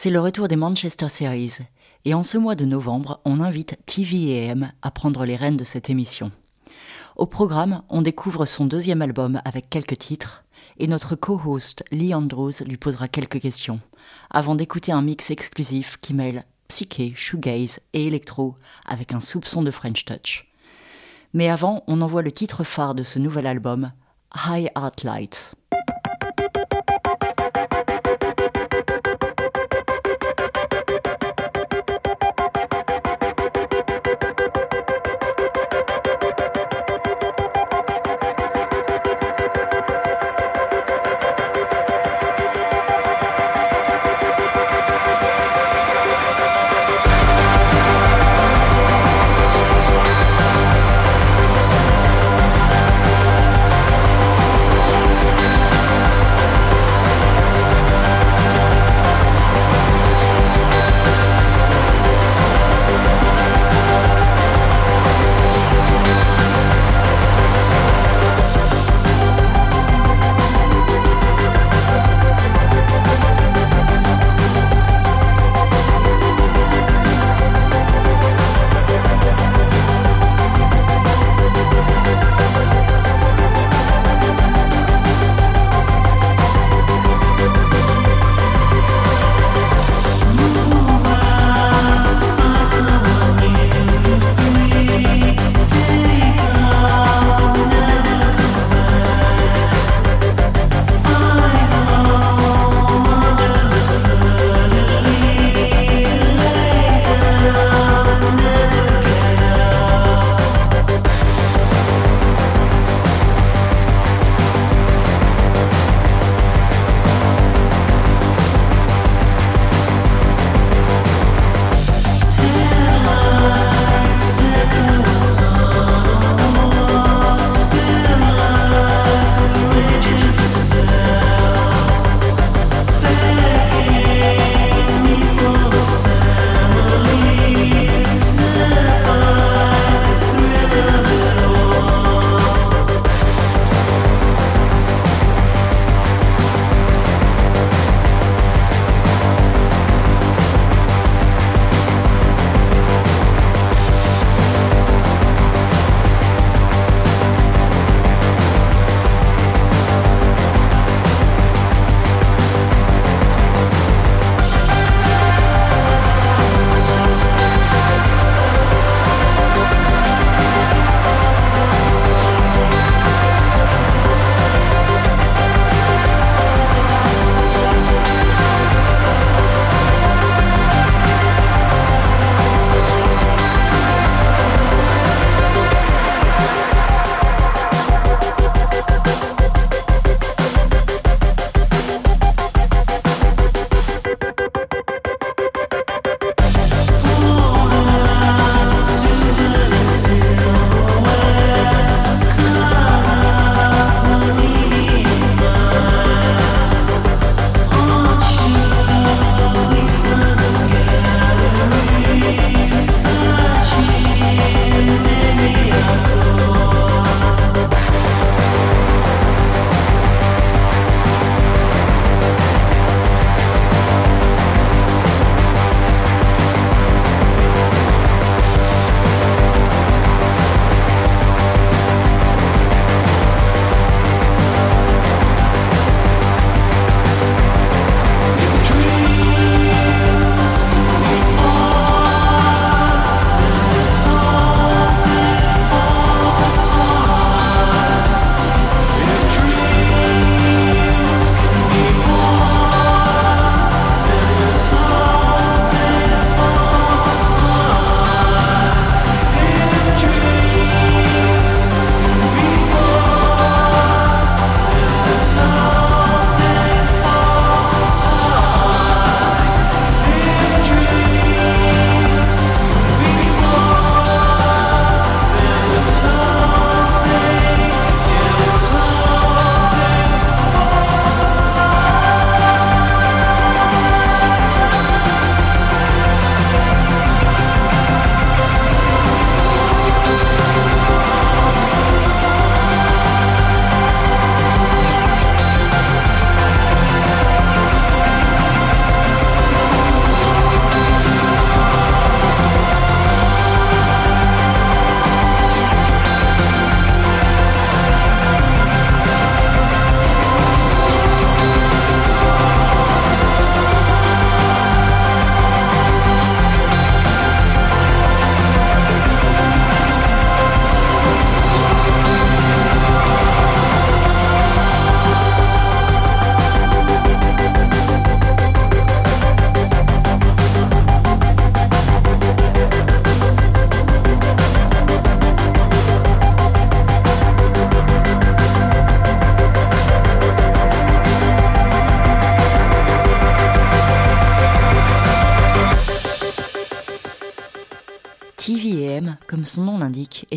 C'est le retour des Manchester Series, et en ce mois de novembre, on invite TVAM à prendre les rênes de cette émission. Au programme, on découvre son deuxième album avec quelques titres, et notre co-host Lee Andrews lui posera quelques questions, avant d'écouter un mix exclusif qui mêle psyché, shoegaze et électro avec un soupçon de French touch. Mais avant, on envoie le titre phare de ce nouvel album, High Art Light.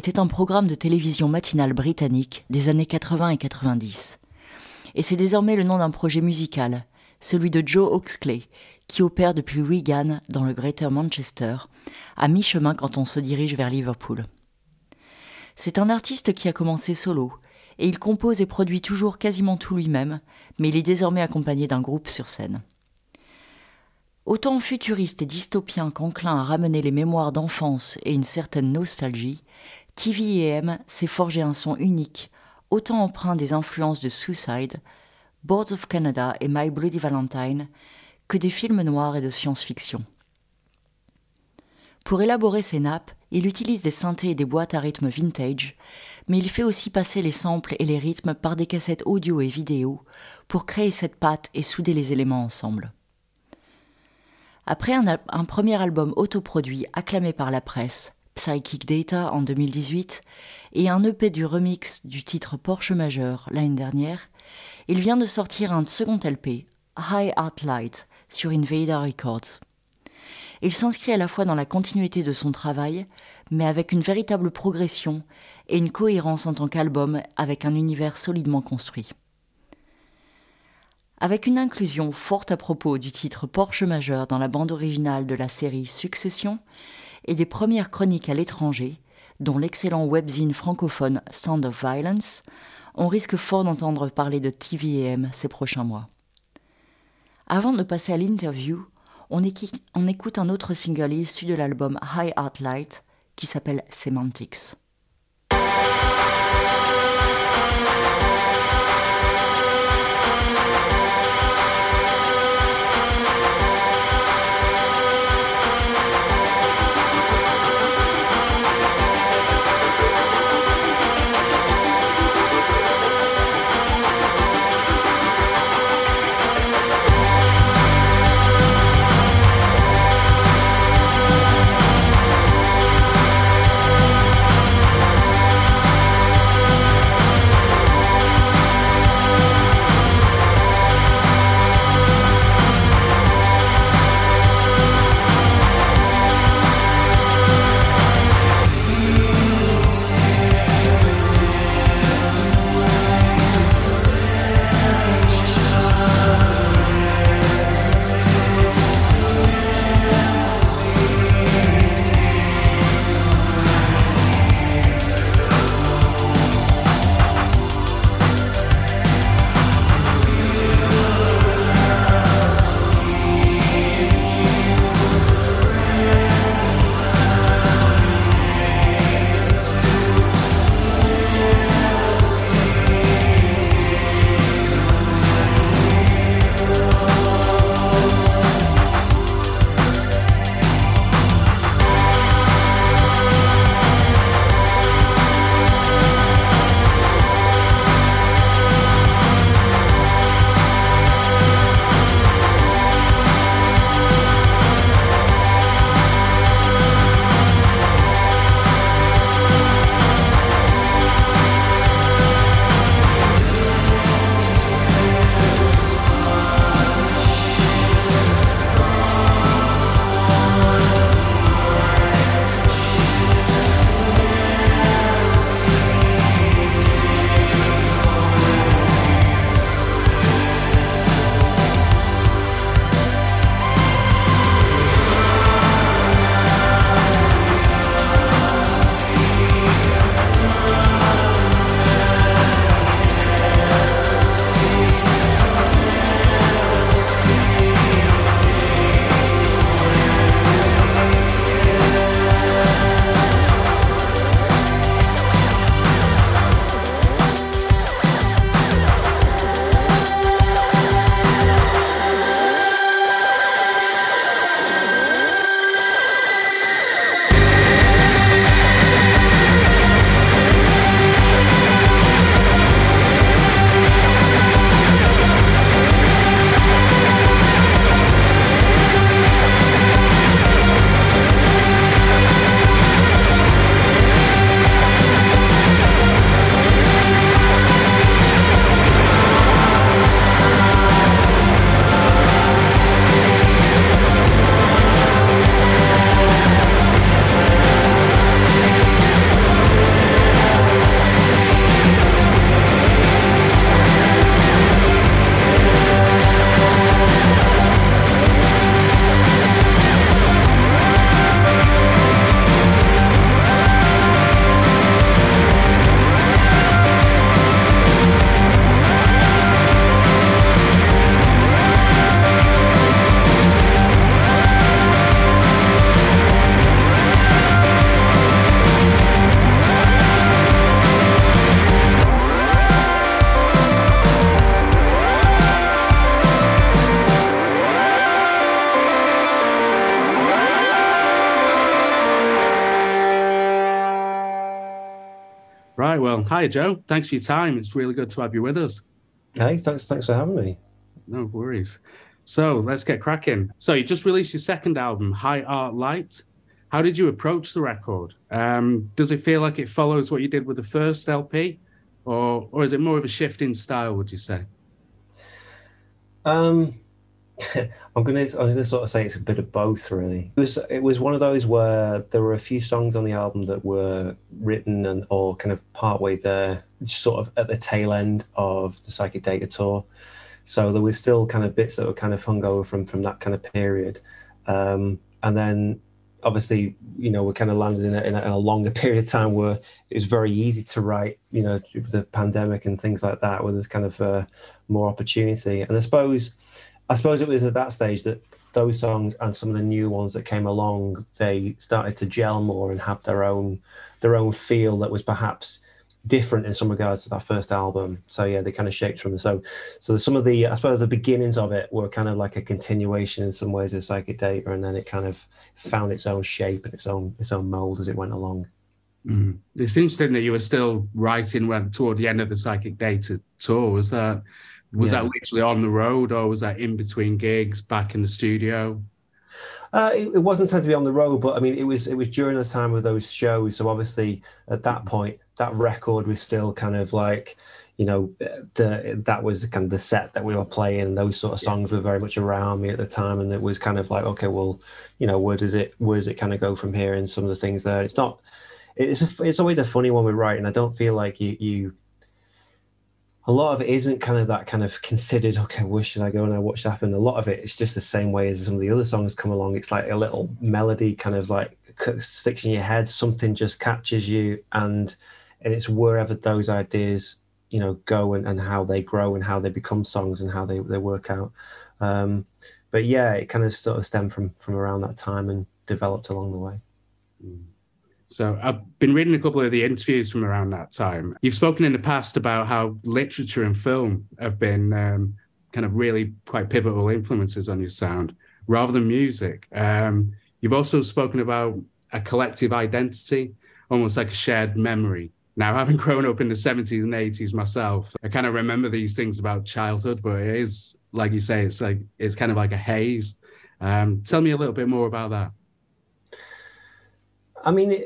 Était un programme de télévision matinale britannique des années 80 et 90. Et c'est désormais le nom d'un projet musical, celui de Joe Oxley, qui opère depuis Wigan dans le Greater Manchester, à mi-chemin quand on se dirige vers Liverpool. C'est un artiste qui a commencé solo, et il compose et produit toujours quasiment tout lui-même, mais il est désormais accompagné d'un groupe sur scène. Autant futuriste et dystopien qu'enclin à ramener les mémoires d'enfance et une certaine nostalgie, TVM s'est forgé un son unique, autant empreint des influences de Suicide, Boards of Canada et My Bloody Valentine, que des films noirs et de science-fiction. Pour élaborer ses nappes, il utilise des synthés et des boîtes à rythme vintage, mais il fait aussi passer les samples et les rythmes par des cassettes audio et vidéo pour créer cette patte et souder les éléments ensemble. Après un, un premier album autoproduit acclamé par la presse, Psychic Data en 2018, et un EP du remix du titre Porsche Majeur l'année dernière, il vient de sortir un second LP, High Art Light, sur Invader Records. Il s'inscrit à la fois dans la continuité de son travail, mais avec une véritable progression et une cohérence en tant qu'album avec un univers solidement construit. Avec une inclusion forte à propos du titre Porsche majeur dans la bande originale de la série Succession et des premières chroniques à l'étranger, dont l'excellent webzine francophone Sound of Violence, on risque fort d'entendre parler de TVM ces prochains mois. Avant de passer à l'interview, on, écoute un autre single issu de l'album High Art Light qui s'appelle Semantics. Hi, Joe. Thanks for your time. It's really good to have you with us. Hey, thanks, thanks for having me. No worries. So let's get cracking. So you just released your second album, High Art Light. How did you approach the record? Um, does it feel like it follows what you did with the first LP, or or is it more of a shift in style? Would you say? Um, I'm gonna I'm gonna sort of say it's a bit of both really. It was it was one of those where there were a few songs on the album that were written and or kind of partway there, sort of at the tail end of the Psychic Data tour. So there was still kind of bits that were kind of hung over from from that kind of period. Um, and then obviously, you know, we kind of landed in a, in a, in a longer period of time where it was very easy to write, you know, the pandemic and things like that, where there's kind of uh, more opportunity. And I suppose I suppose it was at that stage that those songs and some of the new ones that came along, they started to gel more and have their own their own feel that was perhaps different in some regards to that first album. So yeah, they kind of shaped from. So so some of the I suppose the beginnings of it were kind of like a continuation in some ways of Psychic Data, and then it kind of found its own shape and its own its own mold as it went along. Mm. It's interesting that you were still writing when toward the end of the Psychic Data tour. Was that was yeah. that literally on the road, or was that in between gigs, back in the studio? Uh, it, it, wasn't tend to be on the road, but I mean, it was it was during the time of those shows. So obviously, at that point, that record was still kind of like, you know, the that was kind of the set that we were playing. Those sort of songs were very much around me at the time, and it was kind of like, okay, well, you know, where does it where does it kind of go from here? And some of the things there, it's not. It's a, it's always a funny one with writing. I don't feel like you you a lot of it isn't kind of that kind of considered okay where should i go and i watch that happen? A lot of it it's just the same way as some of the other songs come along. It's like a little melody kind of like sticks in your head something just catches you and and it's wherever those ideas you know go and, and how they grow and how they become songs and how they, they work out. Um, but yeah it kind of sort of stemmed from from around that time and developed along the way. So I've been reading a couple of the interviews from around that time. You've spoken in the past about how literature and film have been um, kind of really quite pivotal influences on your sound rather than music. Um, you've also spoken about a collective identity, almost like a shared memory. Now, having grown up in the 70s and 80s myself, I kind of remember these things about childhood, but it is, like you say, it's like it's kind of like a haze. Um, tell me a little bit more about that. I mean,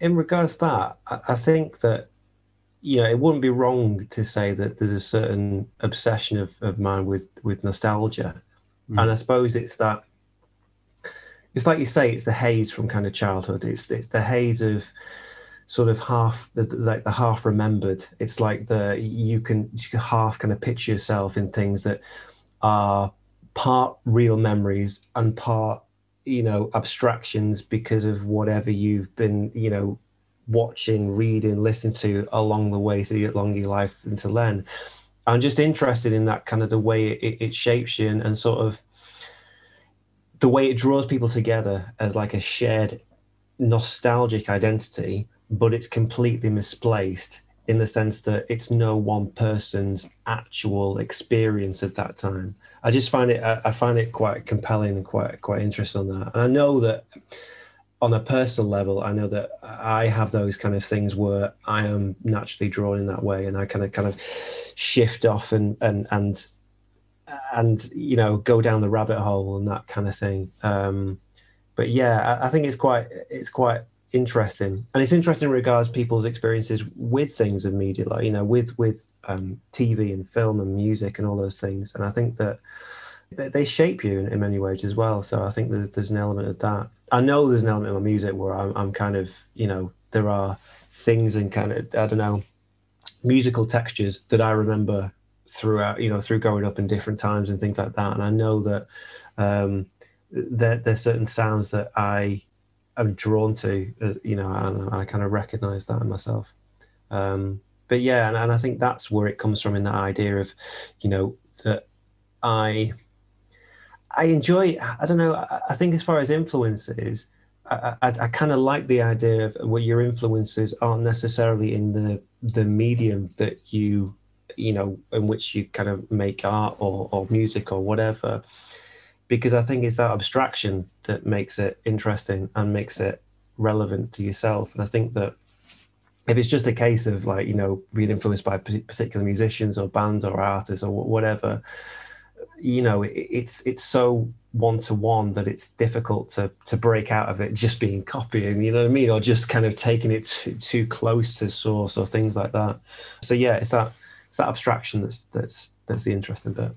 in regards to that, I, I think that you know it wouldn't be wrong to say that there's a certain obsession of, of mine with with nostalgia, mm. and I suppose it's that. It's like you say, it's the haze from kind of childhood. It's it's the haze of sort of half the, like the half remembered. It's like the you can, you can half kind of picture yourself in things that are part real memories and part you know abstractions because of whatever you've been you know watching reading listening to along the way so along your life and to learn. I'm just interested in that kind of the way it, it shapes you and, and sort of the way it draws people together as like a shared nostalgic identity but it's completely misplaced in the sense that it's no one person's actual experience at that time I just find it I, find it quite compelling and quite quite interesting on that. And I know that on a personal level, I know that I have those kind of things where I am naturally drawn in that way, and I kind of kind of shift off and and and and you know go down the rabbit hole and that kind of thing. Um, but yeah, I, I think it's quite it's quite interesting. And it's interesting in regards people's experiences with things of media like you know with with um, tv and film and music and all those things. And i think that they shape you in, many ways as well. So i think that there's an element of that. I know there's an element of my music where I'm, I'm kind of you know there are things and kind of i don't know musical textures that i remember throughout you know through growing up in different times and things like that. And i know that um there, there's certain sounds that i I'm drawn to, uh, you know, and I kind of recognize that in myself. Um, but yeah, and, and I think that's where it comes from in that idea of, you know, that I, I enjoy. I don't know. I, think as far as influences, I, I, I kind of like the idea of what your influences aren't necessarily in the the medium that you, you know, in which you kind of make art or, or music or whatever because I think it's that abstraction that makes it interesting and makes it relevant to yourself. And I think that if it's just a case of like you know being influenced by particular musicians or bands or artists or whatever you know it's it's so one to one that it's difficult to to break out of it just being copying you know what i mean? Or just kind of taking it too, too close to source or things like that. So yeah it's that it's that abstraction that's that's that's the interesting bit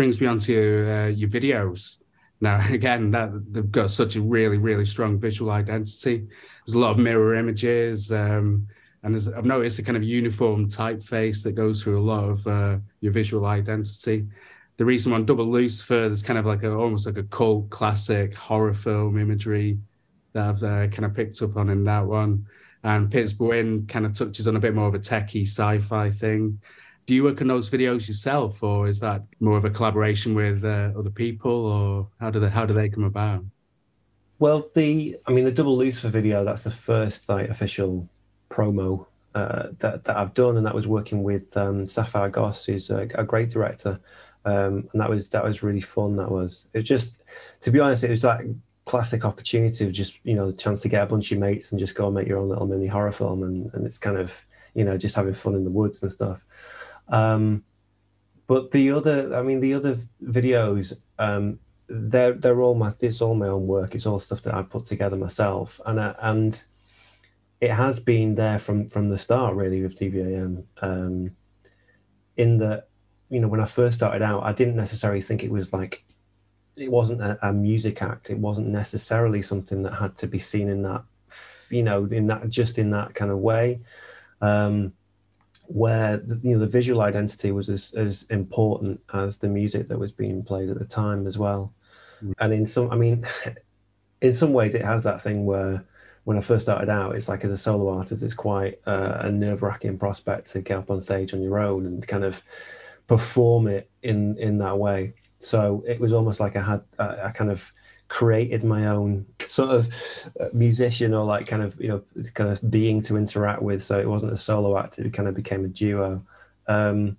brings me on to uh, your videos. Now, again, that they've got such a really, really strong visual identity. There's a lot of mirror images, um, and I've noticed a kind of uniform typeface that goes through a lot of uh, your visual identity. The recent one, Double Lucifer, there's kind of like a almost like a cult classic horror film imagery that I've uh, kind of picked up on in that one. And Pittsburgh kind of touches on a bit more of a techie sci-fi thing do you work on those videos yourself, or is that more of a collaboration with uh, other people, or how do they how do they come about? Well, the I mean the double Lucifer video that's the first like official promo uh, that that I've done, and that was working with um, Sapphire Goss, who's a, a great director, um, and that was that was really fun. That was it. Just to be honest, it was that classic opportunity of just you know the chance to get a bunch of mates and just go and make your own little mini horror film, and and it's kind of you know just having fun in the woods and stuff. Um, but the other, I mean, the other videos, um, they're they're all my it's all my own work. It's all stuff that I put together myself, and I, and it has been there from from the start really with TVAM. Um, in that, you know, when I first started out, I didn't necessarily think it was like it wasn't a, a, music act. It wasn't necessarily something that had to be seen in that, you know, in that just in that kind of way. Um, where the, you know the visual identity was as, as important as the music that was being played at the time as well mm. and in some i mean in some ways it has that thing where when i first started out it's like as a solo artist it's quite uh, a nerve-wracking prospect to get up on stage on your own and kind of perform it in in that way so it was almost like i had a, a kind of created my own sort of uh, musician or like kind of you know kind of being to interact with. So it wasn't a solo act it kind of became a duo. Um,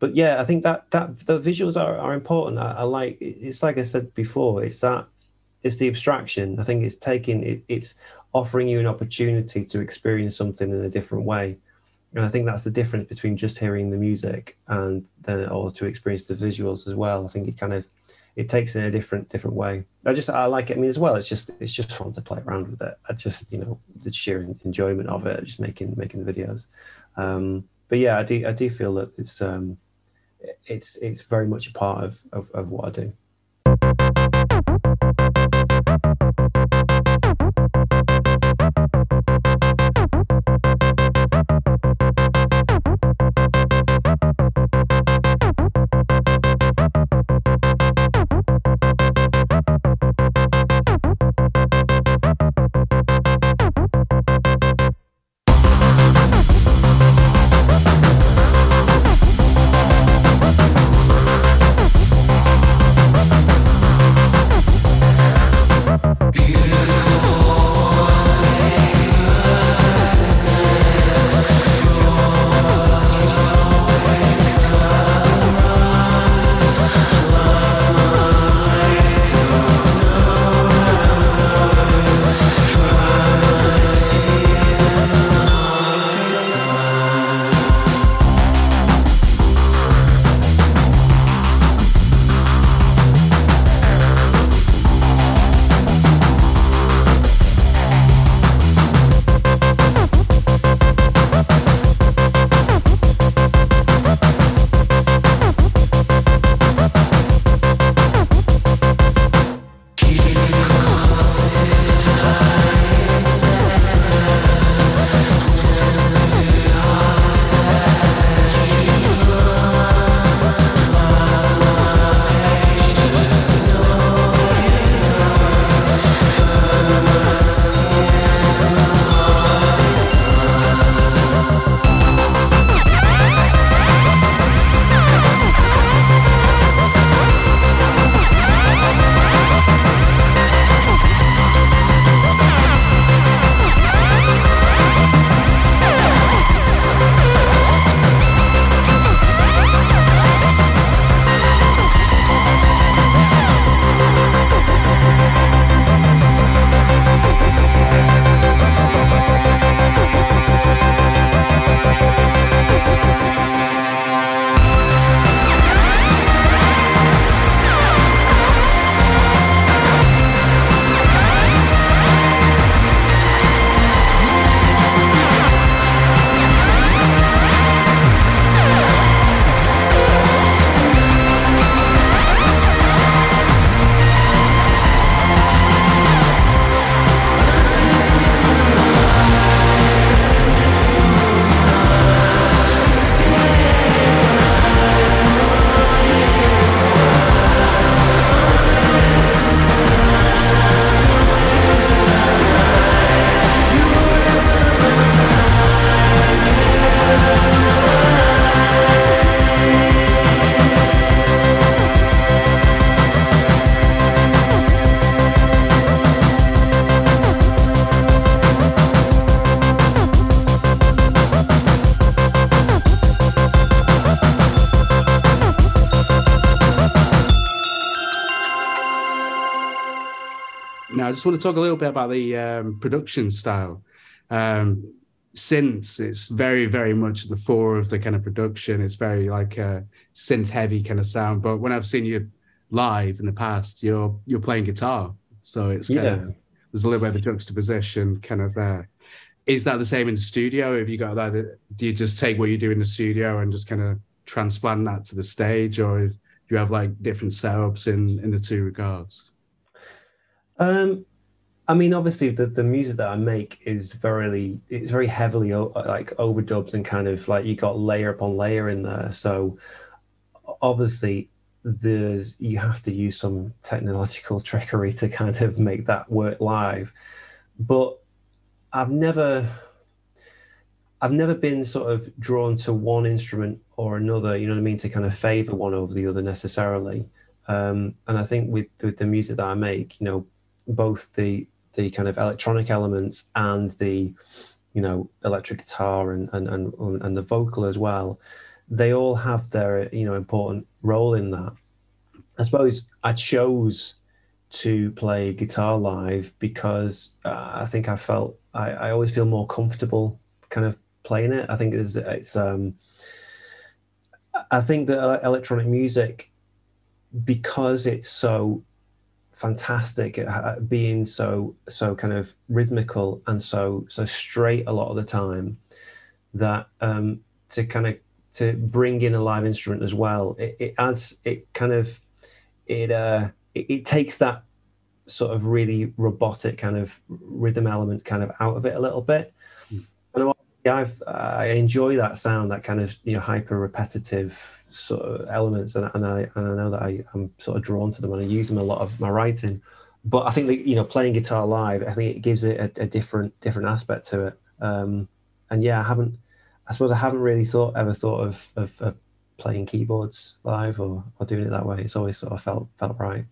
but yeah i think that that the visuals are, are important. I, I, like it's like i said before it's that it's the abstraction. I think it's taking it, it's offering you an opportunity to experience something in a different way. And i think that's the difference between just hearing the music and then or to experience the visuals as well. I think it kind of it takes in a different different way. I just I like it. I mean, as well, it's just it's just fun to play around with it. I just you know the sheer enjoyment of it, just making making videos. Um, but yeah, I do I do feel that it's um, it's it's very much a part of of, of what I do. Just want to talk a little bit about the um, production style. Um, since it's very, very much the fore of the kind of production, it's very like a synth heavy kind of sound. But when I've seen you live in the past, you're you're playing guitar. So it's kind yeah. of there's a little bit of a juxtaposition kind of there. Is that the same in the studio? Have you got that? Do you just take what you do in the studio and just kind of transplant that to the stage, or do you have like different setups in in the two regards? Um, I mean, obviously, the, the music that I make is very it's very heavily like overdubbed and kind of like you got layer upon layer in there. So obviously, there's you have to use some technological trickery to kind of make that work live. But I've never I've never been sort of drawn to one instrument or another, you know what I mean, to kind of favor one over the other necessarily. Um, and I think with, with the music that I make, you know, both the the kind of electronic elements and the you know electric guitar and and and, and the vocal as well, they all have their you know important role in that. I suppose I chose to play guitar live because uh, I think I felt I, I always feel more comfortable kind of playing it. I think it's, it's um, I think that electronic music because it's so fantastic at being so so kind of rhythmical and so so straight a lot of the time that um to kind of to bring in a live instrument as well it, it adds it kind of it uh it, it, takes that sort of really robotic kind of rhythm element kind of out of it a little bit mm. and I've, I enjoy that sound, that kind of you know hyper repetitive sort of elements, and, and I and I know that I, am sort of drawn to them, and I use them a lot of my writing. But I think that you know playing guitar live, I think it gives it a, a different different aspect to it. Um, and yeah, I haven't, I suppose I haven't really thought ever thought of, of, of playing keyboards live or, or doing it that way. It's always sort of felt felt right.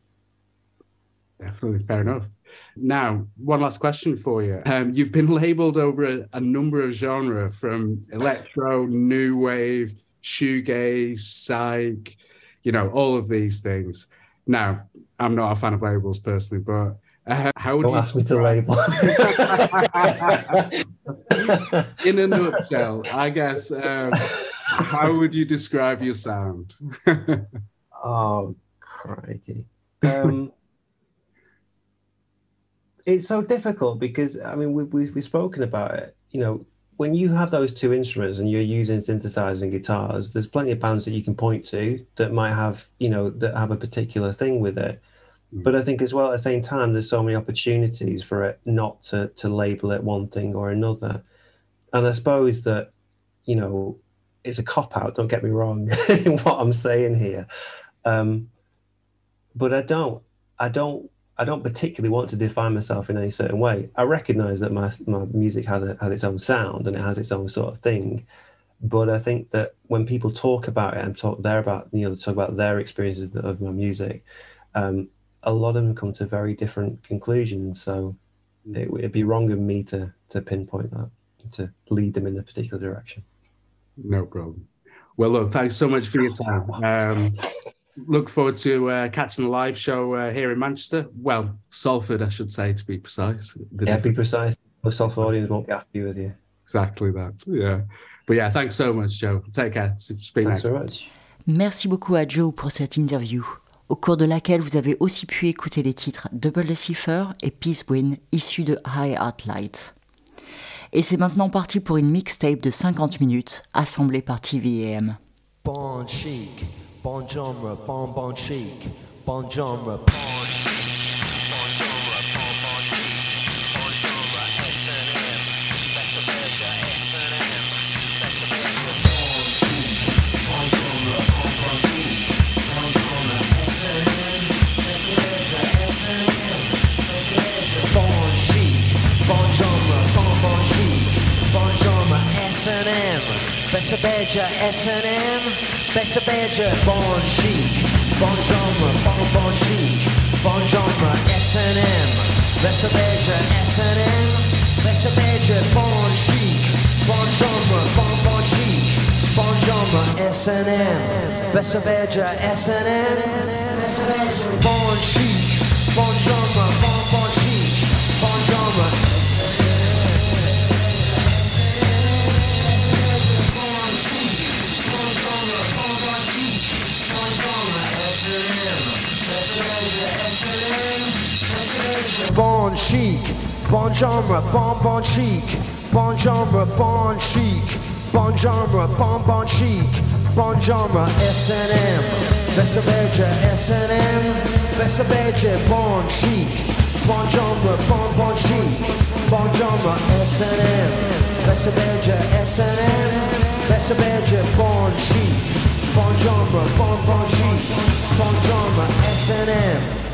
Definitely, fair enough. Now, one last question for you. Um, you've been labeled over a, a, number of genre from electro, new wave, shoegaze, psych, you know, all of these things. Now, I'm not a fan of labels personally, but uh, how would Don't you ask me to label? In a nutshell, I guess, um, how would you describe your sound? oh, crikey. Um, it's so difficult because I mean we, we, we've spoken about it. You know, when you have those two instruments and you're using synthesizers and guitars, there's plenty of bands that you can point to that might have you know that have a particular thing with it. Mm. But I think as well at the same time, there's so many opportunities for it not to to label it one thing or another. And I suppose that you know it's a cop out. Don't get me wrong in what I'm saying here, um, but I don't I don't I don't particularly want to define myself in any certain way. I recognize that my, my music has, a, has its own sound and it has its own sort of thing. But I think that when people talk about it and talk there about, you know, talk about their experiences of my music, um, a lot of them come to very different conclusions. So it would be wrong of me to, to pinpoint that, to lead them in a particular direction. No problem. Well, look, thanks so much for your time. Um, look forward to uh, catching the live show uh, here in Manchester. Well, Salford, I should say, to be precise. The yeah, be precise. The Salford audience won't be happy with you. Exactly that. Yeah. But yeah, thanks so much, Joe. Take care. Been thanks so much. Merci beaucoup à Joe pour cette interview, au cours de laquelle vous avez aussi pu écouter les titres Double Decipher et Peace Win, issus de High Art Light. Et c'est maintenant parti pour une mixtape de 50 minutes, assemblée par TVM. Bon chic. Bon genre, bon bon chic, bon genre, bon bon chic. Bessa Badger, S&M, Bessa Badger, Bon Chic, Bon Genre, Bon Bon Chic, Bon Genre, S&M, Bessa Badger, S&M, Bessa Badger, Bon Chic, Bon Genre, Bon Bon Chic, Bon Genre, S&M, Bessa Badger, S&M, Bon Chic, Bon Genre, Bon chic, bon genre, bon bon chic, bon genre, bon chic, bon genre, bon bon chic, bon genre, S&M, Bessa Belgia, S&M, Bessa Belgia, bon chic, bon genre, bon bon chic, bon genre, S&M, Bessa Belgia, S&M, Bessa Belgia, bon chic, bon genre, bon bon chic, bon genre, S&M.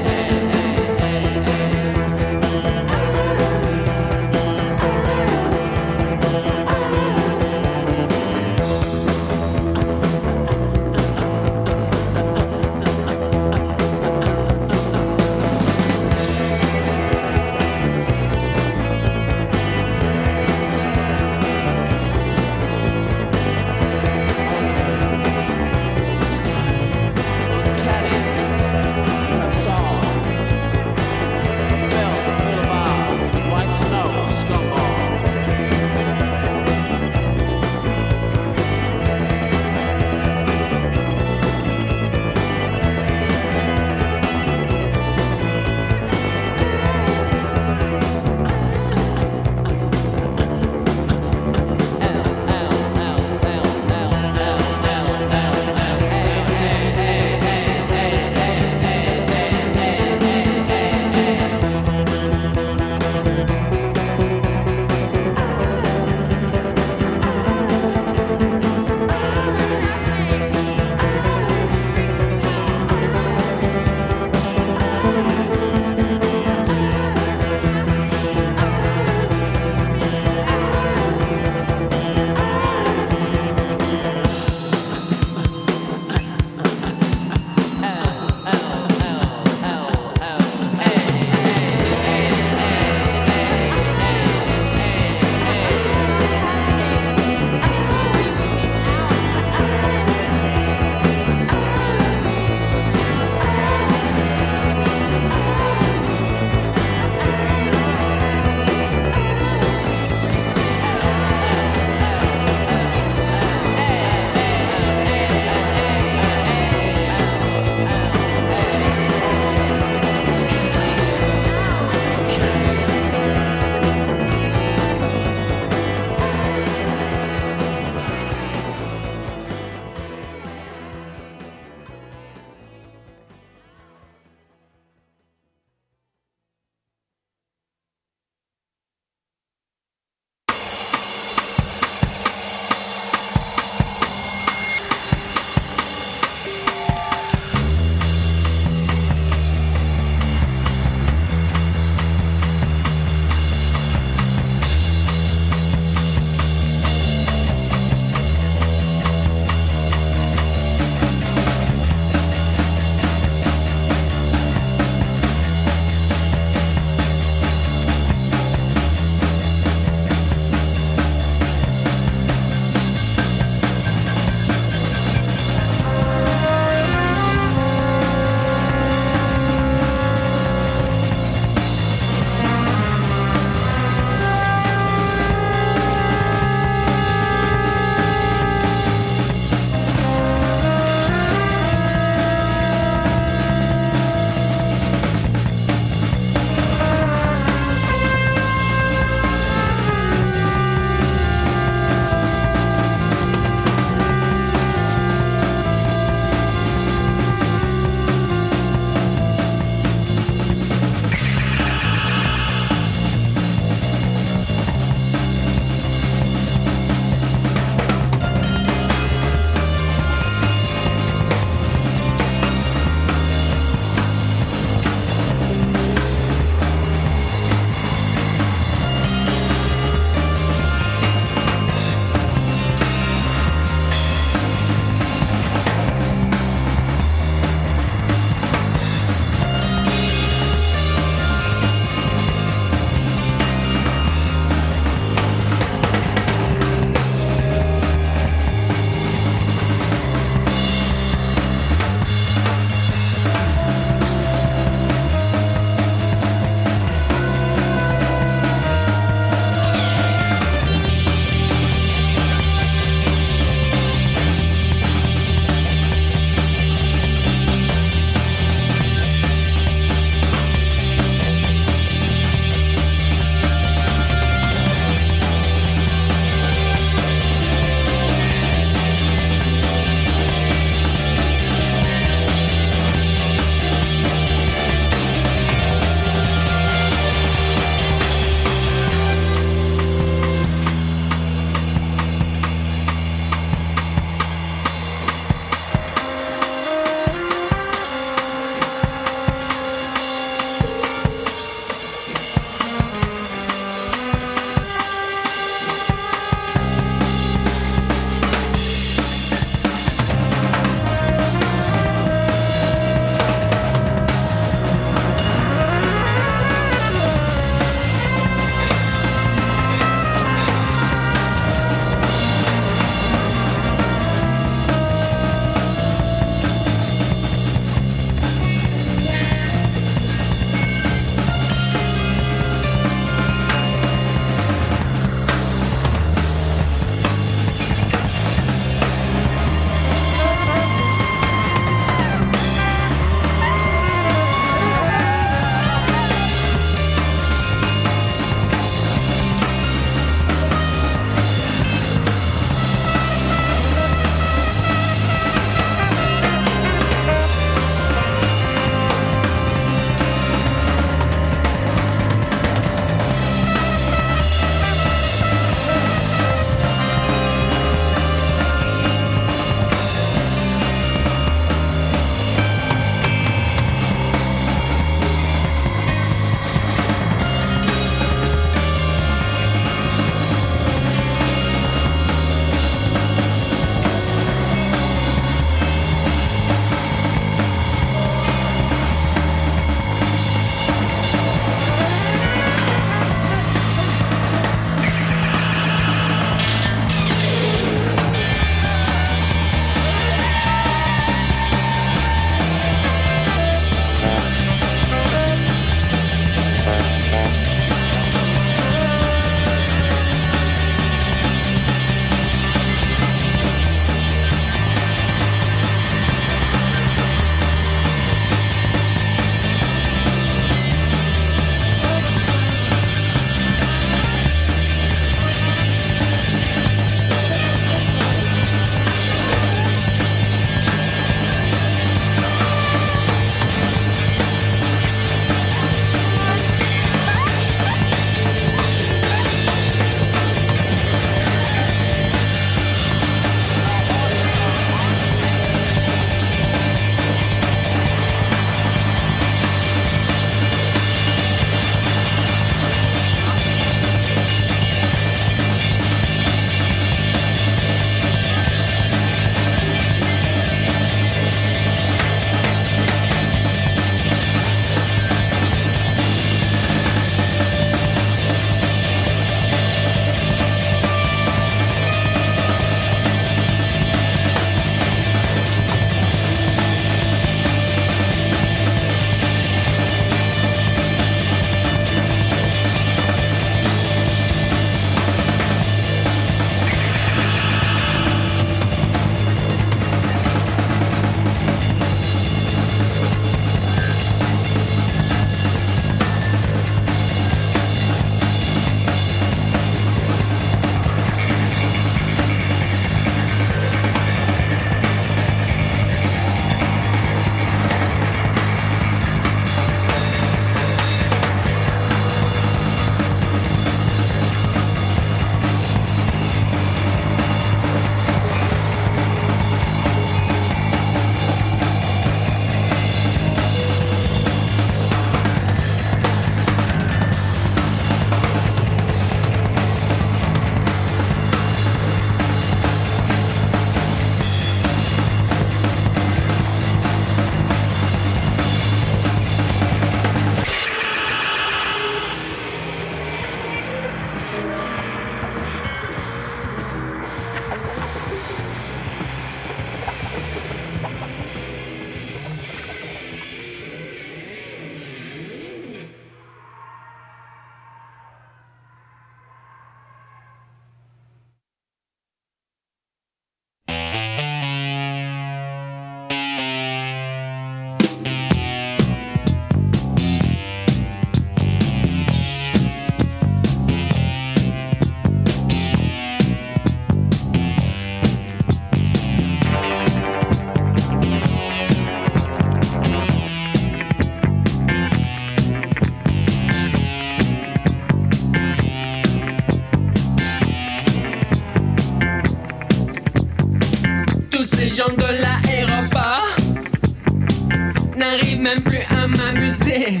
Même plus à m'amuser.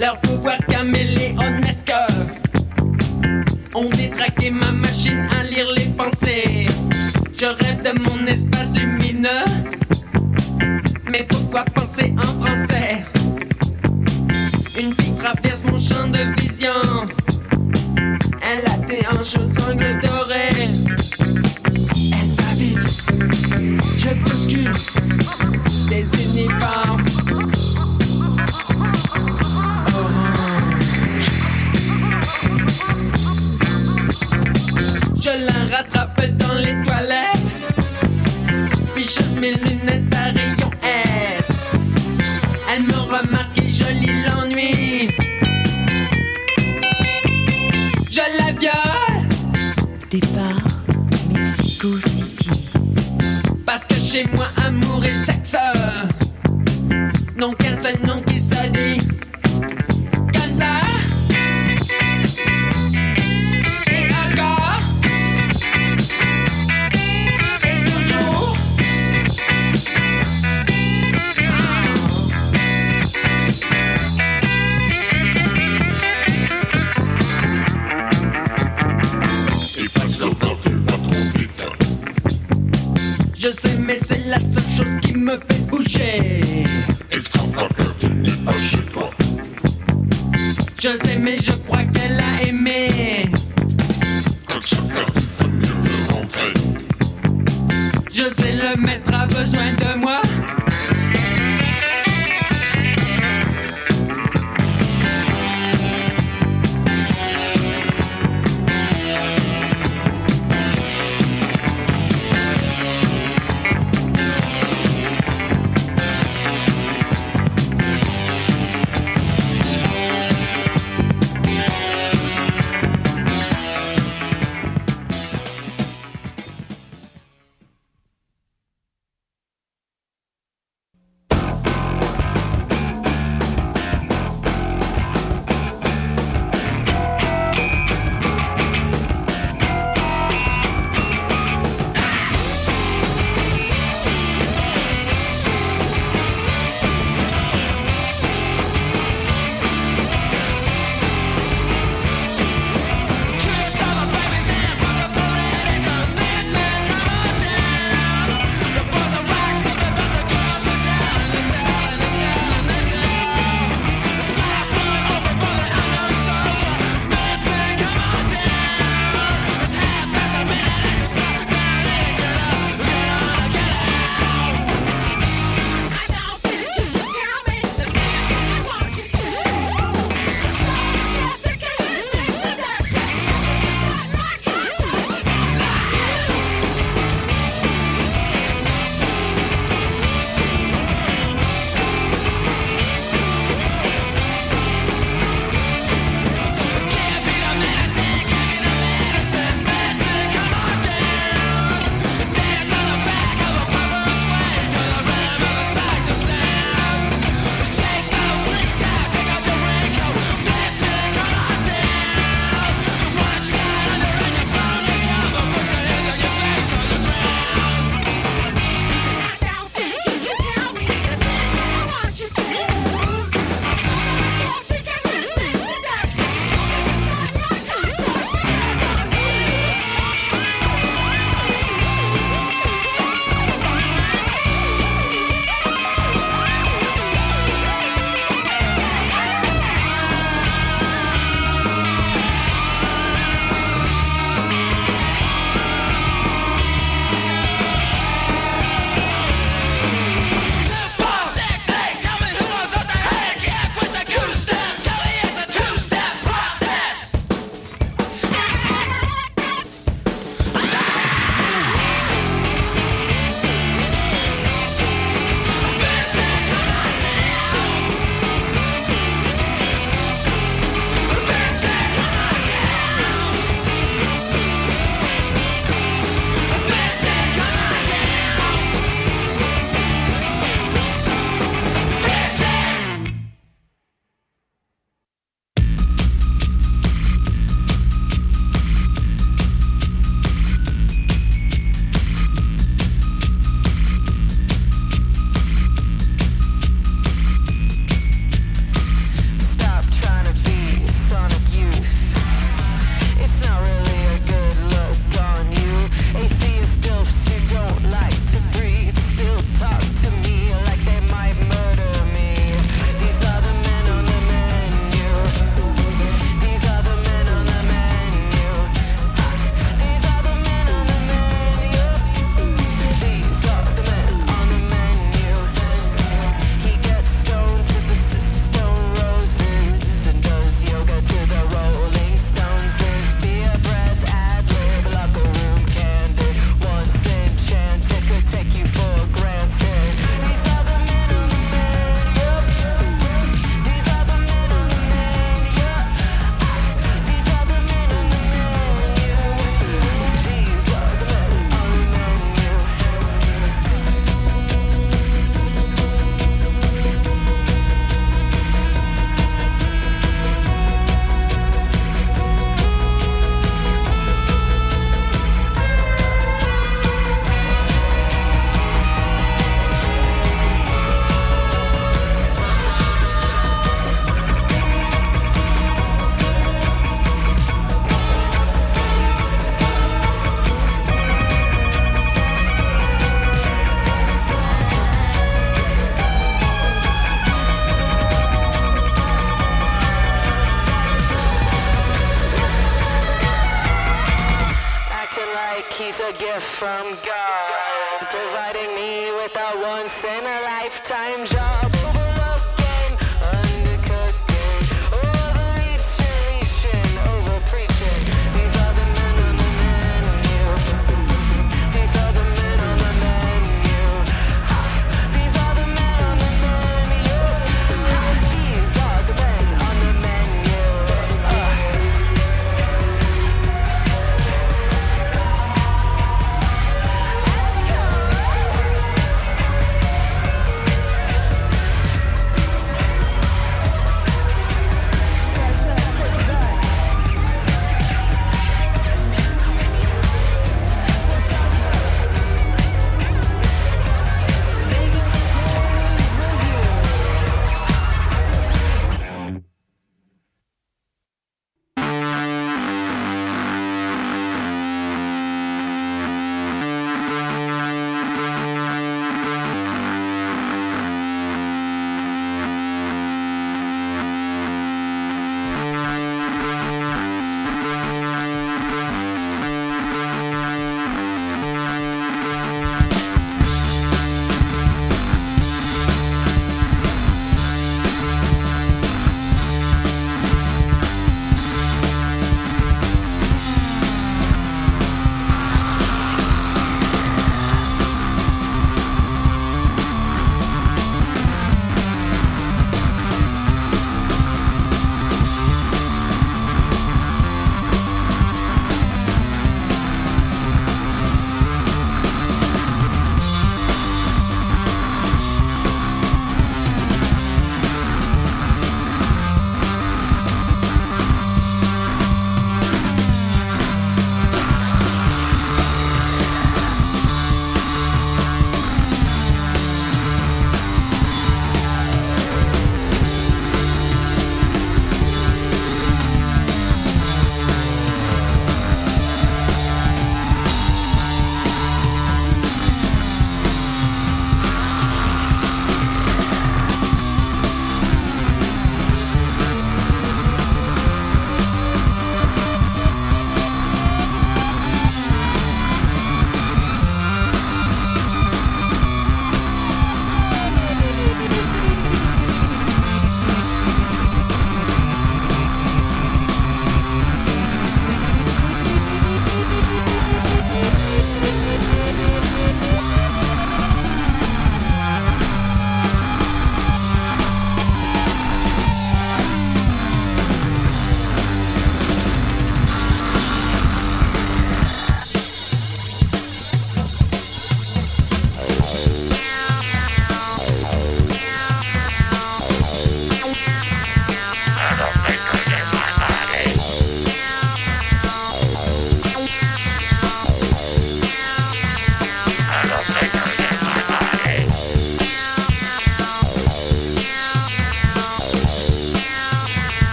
Leur pouvoir caméléonesque ont détraqué ma machine à lire les pensées? Je rêve de mon espace lumineux. Mais pourquoi penser en français? Une fille traverse mon champ de vision. Elle a des hanches aux angles dorés. Je bouscule des uniformes. Je la rattrape dans les toilettes. Puis je mes lunettes à rayon S. Elle me remarque qu'un seul nom qui se dit comme ça. Et encore. Et toujours. Je sais, mais c'est la seule chose qui me fait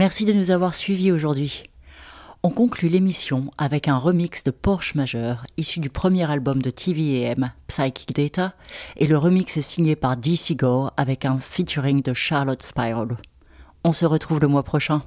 Merci de nous avoir suivis aujourd'hui. On conclut l'émission avec un remix de Porsche Majeur, issu du premier album de TVM, Psychic Data, et le remix est signé par DC Gore avec un featuring de Charlotte Spiral. On se retrouve le mois prochain.